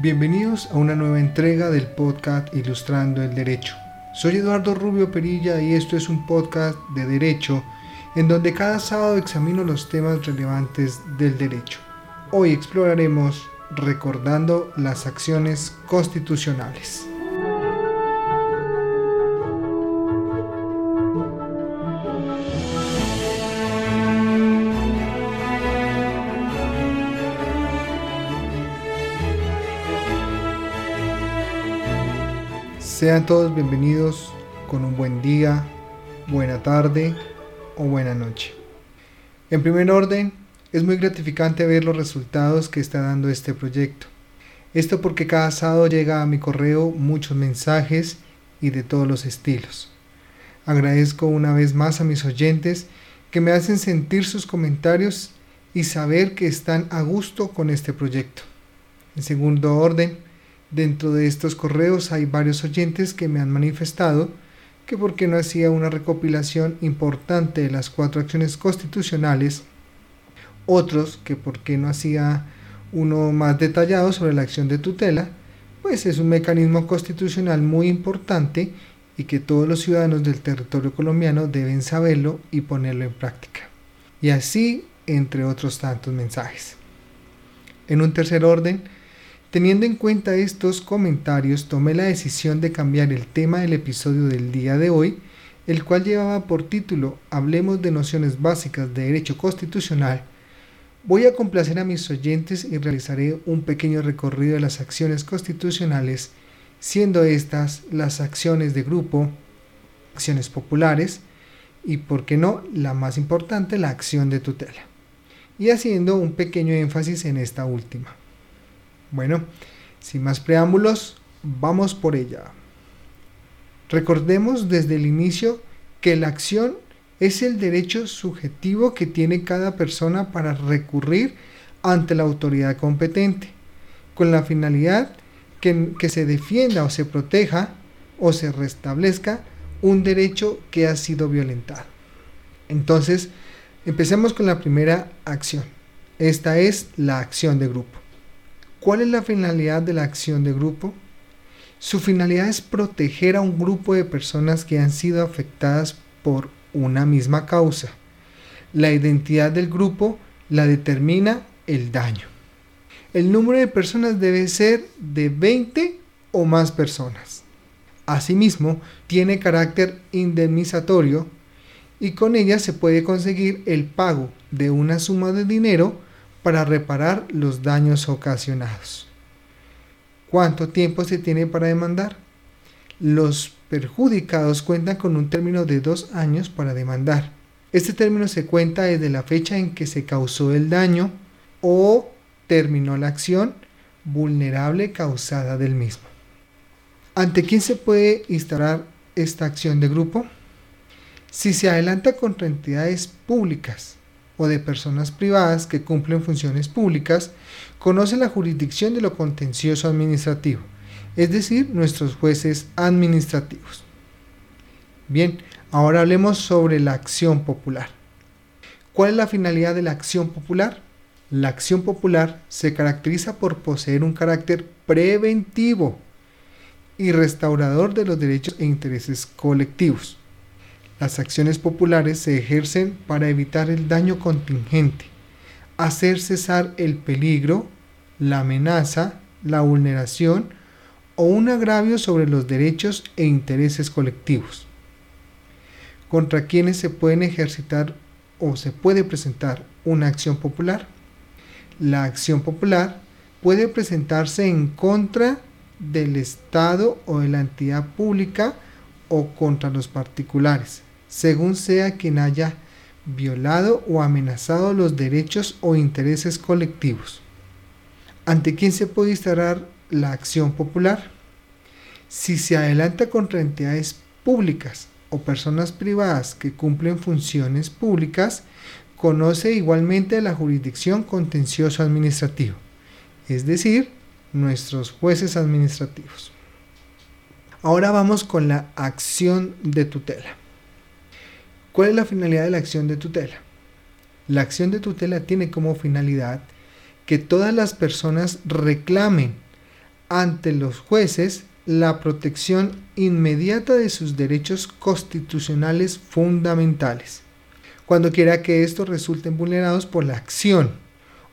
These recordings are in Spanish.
Bienvenidos a una nueva entrega del podcast Ilustrando el Derecho. Soy Eduardo Rubio Perilla y esto es un podcast de derecho en donde cada sábado examino los temas relevantes del derecho. Hoy exploraremos recordando las acciones constitucionales. Sean todos bienvenidos con un buen día, buena tarde o buena noche. En primer orden, es muy gratificante ver los resultados que está dando este proyecto. Esto porque cada sábado llega a mi correo muchos mensajes y de todos los estilos. Agradezco una vez más a mis oyentes que me hacen sentir sus comentarios y saber que están a gusto con este proyecto. En segundo orden, Dentro de estos correos hay varios oyentes que me han manifestado que por qué no hacía una recopilación importante de las cuatro acciones constitucionales, otros que por qué no hacía uno más detallado sobre la acción de tutela, pues es un mecanismo constitucional muy importante y que todos los ciudadanos del territorio colombiano deben saberlo y ponerlo en práctica. Y así, entre otros tantos mensajes. En un tercer orden, Teniendo en cuenta estos comentarios, tomé la decisión de cambiar el tema del episodio del día de hoy, el cual llevaba por título Hablemos de nociones básicas de derecho constitucional. Voy a complacer a mis oyentes y realizaré un pequeño recorrido de las acciones constitucionales, siendo estas las acciones de grupo, acciones populares y, por qué no, la más importante, la acción de tutela, y haciendo un pequeño énfasis en esta última. Bueno, sin más preámbulos, vamos por ella. Recordemos desde el inicio que la acción es el derecho subjetivo que tiene cada persona para recurrir ante la autoridad competente, con la finalidad que, que, se defienda o se proteja o se restablezca un derecho que ha sido violentado. Entonces, empecemos con la primera acción. Esta es la acción de grupo. ¿Cuál es la finalidad de la acción de grupo? Su finalidad es proteger a un grupo de personas que han sido afectadas por una misma causa. La identidad del grupo la determina el daño. El número de personas debe ser de 20 o más personas. Asimismo, tiene carácter indemnizatorio y con ella se puede conseguir el pago de una suma de dinero para reparar los daños ocasionados. ¿Cuánto tiempo se tiene para demandar? Los perjudicados cuentan con un término de dos años para demandar. Este término se cuenta desde la fecha en que se causó el daño o terminó la acción vulnerable causada del mismo. ¿Ante quién se puede instalar esta acción de grupo? Si se adelanta contra entidades públicas, o de personas privadas que cumplen funciones públicas conocen la jurisdicción de lo contencioso administrativo, es decir, nuestros jueces administrativos. Bien, ahora hablemos sobre la acción popular. ¿Cuál es la finalidad de la acción popular? La acción popular se caracteriza por poseer un carácter preventivo y restaurador de los derechos e intereses colectivos. Las acciones populares se ejercen para evitar el daño contingente, hacer cesar el peligro, la amenaza, la vulneración o un agravio sobre los derechos e intereses colectivos. ¿Contra quienes se pueden ejercitar o se puede presentar una acción popular? La acción popular puede presentarse en contra del Estado o de la entidad pública o contra los particulares según sea quien haya violado o amenazado los derechos o intereses colectivos. ¿Ante quién se puede instalar la acción popular? Si se adelanta contra entidades públicas o personas privadas que cumplen funciones públicas, conoce igualmente la jurisdicción contencioso administrativo, es decir, nuestros jueces administrativos. Ahora vamos con la acción de tutela. ¿Cuál es la finalidad de la acción de tutela? La acción de tutela tiene como finalidad que todas las personas reclamen ante los jueces la protección inmediata de sus derechos constitucionales fundamentales, cuando quiera que estos resulten vulnerados por la acción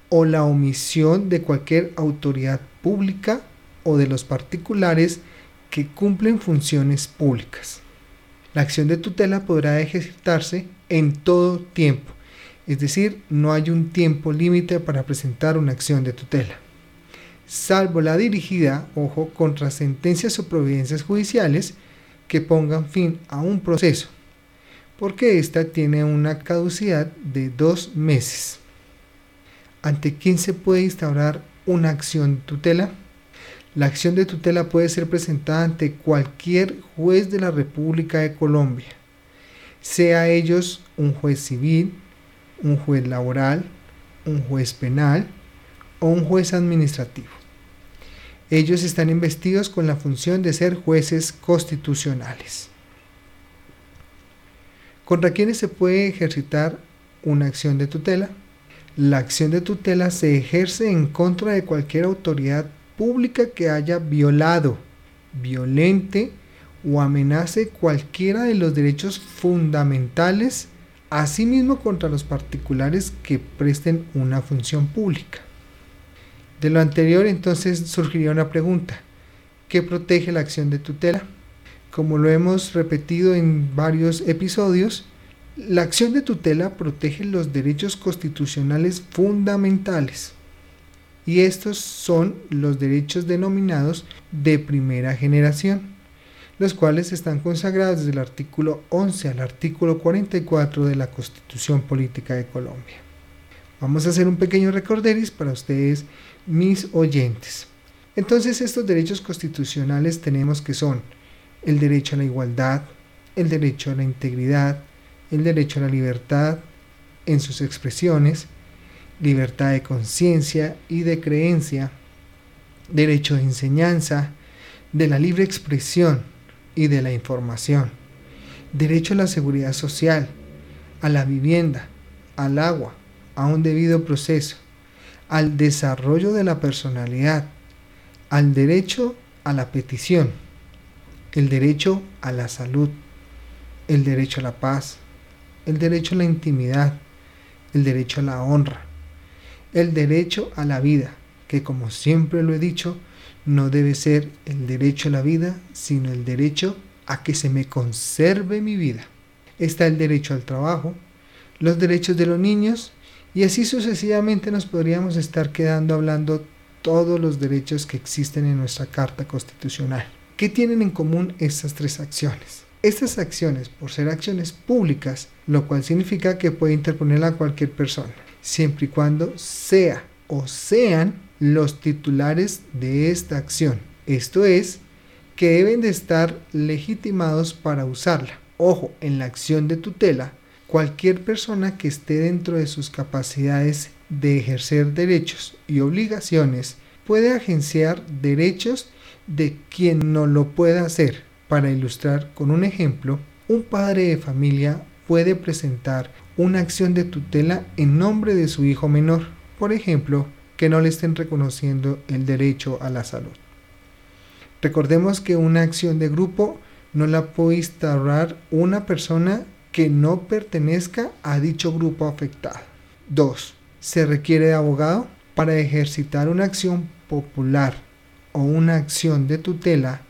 o la omisión de cualquier autoridad pública o de los particulares que cumplen funciones públicas. La acción de tutela podrá ejercitarse en todo tiempo, es decir, no hay un tiempo límite para presentar una acción de tutela salvo la dirigida, ojo, contra sentencias o providencias judiciales que pongan fin a un proceso, porque ésta tiene una caducidad de dos meses. ¿Ante quién se puede instaurar una acción de tutela? La acción de tutela puede ser presentada ante cualquier juez de la República de Colombia, sea ellos un juez civil, un juez laboral, un juez penal o un juez administrativo. Ellos están investidos con la función de ser jueces constitucionales. ¿Contra quiénes se puede ejercitar una acción de tutela? La acción de tutela se ejerce en contra de cualquier autoridad pública que haya violado, violente o amenace cualquiera de los derechos fundamentales, asimismo contra los particulares que presten una función pública. De lo anterior entonces surgiría una pregunta. ¿Qué protege la acción de tutela? Como lo hemos repetido en varios episodios, la acción de tutela protege los derechos constitucionales fundamentales. Y estos son los derechos denominados de primera generación, los cuales están consagrados desde el artículo 11 al artículo 44 de la Constitución Política de Colombia. Vamos a hacer un pequeño recorderis para ustedes mis oyentes. Entonces estos derechos constitucionales tenemos que son el derecho a la igualdad, el derecho a la integridad, el derecho a la libertad en sus expresiones, libertad de conciencia y de creencia, derecho de enseñanza, de la libre expresión y de la información, derecho a la seguridad social, a la vivienda, al agua, a un debido proceso, al desarrollo de la personalidad, al derecho a la petición, el derecho a la salud, el derecho a la paz, el derecho a la intimidad, el derecho a la honra, el derecho a la vida, que como siempre lo he dicho, no debe ser el derecho a la vida, sino el derecho a que se me conserve mi vida. Está el derecho al trabajo, los derechos de los niños y así sucesivamente nos podríamos estar quedando hablando todos los derechos que existen en nuestra Carta Constitucional. ¿Qué tienen en común estas tres acciones? Estas acciones, por ser acciones públicas, lo cual significa que puede interponerla cualquier persona, siempre y cuando sea o sean los titulares de esta acción. Esto es, que deben de estar legitimados para usarla. Ojo, en la acción de tutela cualquier persona que esté dentro de sus capacidades de ejercer derechos y obligaciones puede agenciar derechos de quien no lo pueda hacer. Para ilustrar con un ejemplo, un padre de familia puede presentar una acción de tutela en nombre de su hijo menor, por ejemplo, que no le estén reconociendo el derecho a la salud. Recordemos que una acción de grupo no la puede instaurar una persona que no pertenezca a dicho grupo afectado. 2. Se requiere de abogado para ejercitar una acción popular o una acción de tutela.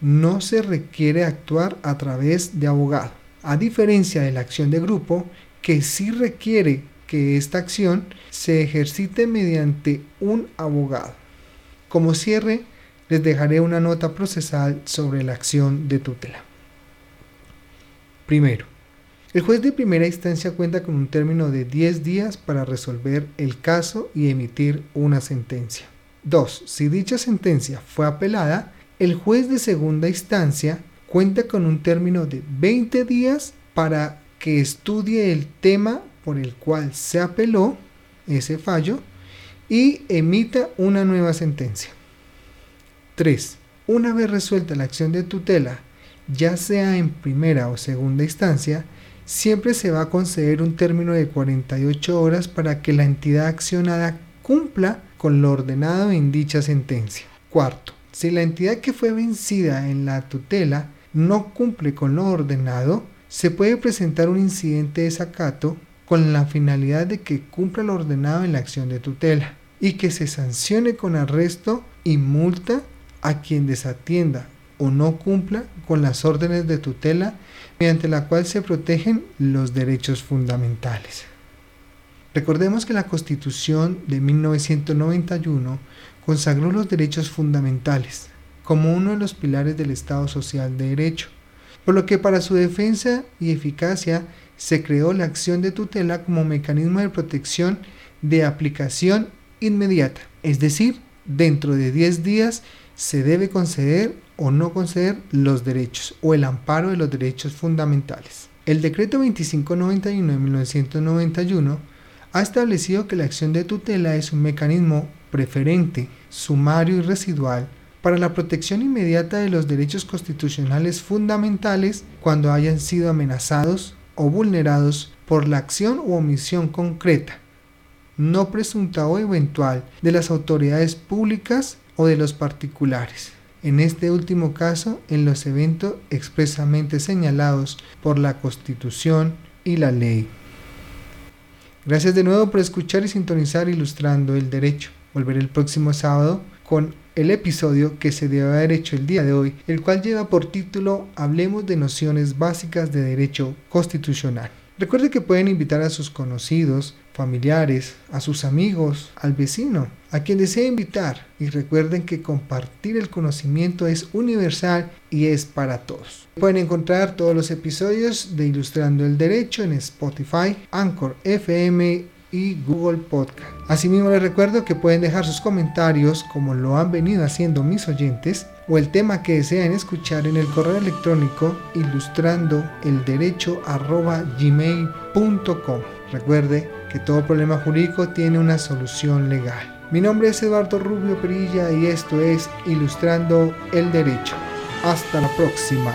No se requiere actuar a través de abogado, a diferencia de la acción de grupo que sí requiere que esta acción se ejercite mediante un abogado. Como cierre, les dejaré una nota procesal sobre la acción de tutela. Primero, el juez de primera instancia cuenta con un término de 10 días para resolver el caso y emitir una sentencia. 2. Si dicha sentencia fue apelada, el juez de segunda instancia cuenta con un término de 20 días para que estudie el tema por el cual se apeló ese fallo y emita una nueva sentencia. 3. Una vez resuelta la acción de tutela, ya sea en primera o segunda instancia, siempre se va a conceder un término de 48 horas para que la entidad accionada cumpla con lo ordenado en dicha sentencia. Cuarto, Si la entidad que fue vencida en la tutela no cumple con lo ordenado, se puede presentar un incidente de desacato con la finalidad de que cumpla lo ordenado en la acción de tutela y que se sancione con arresto y multa a quien desatienda o no cumpla con las órdenes de tutela mediante la cual se protegen los derechos fundamentales. Recordemos que la Constitución de 1991 consagró los derechos fundamentales como uno de los pilares del Estado Social de Derecho, por lo que para su defensa y eficacia se creó la acción de tutela como mecanismo de protección de aplicación inmediata, es decir, dentro de 10 días se debe conceder o no conceder los derechos o el amparo de los derechos fundamentales. El decreto 2591 de 1991 ha establecido que la acción de tutela es un mecanismo preferente, sumario y residual para la protección inmediata de los derechos constitucionales fundamentales cuando hayan sido amenazados o vulnerados por la acción u omisión concreta, no presunta o eventual, de las autoridades públicas o de los particulares. En este último caso, en los eventos expresamente señalados por la Constitución y la ley. Gracias de nuevo por escuchar y sintonizar Ilustrando el Derecho. Volveré el próximo sábado con el episodio que se debe haber hecho el día de hoy, el cual lleva por título Hablemos de nociones básicas de derecho constitucional. Recuerde que pueden invitar a sus conocidos, familiares, a sus amigos, al vecino, a quien desee invitar. Y recuerden que compartir el conocimiento es universal y es para todos. Pueden encontrar todos los episodios de Ilustrando el Derecho en Spotify, Anchor FM y Google Podcast. Asimismo les recuerdo que pueden dejar sus comentarios como lo han venido haciendo mis oyentes o el tema que desean escuchar en el correo electrónico ilustrando el derecho gmail.com. Recuerde que todo problema jurídico tiene una solución legal. Mi nombre es Eduardo Rubio Perilla y esto es Ilustrando el Derecho. Hasta la próxima.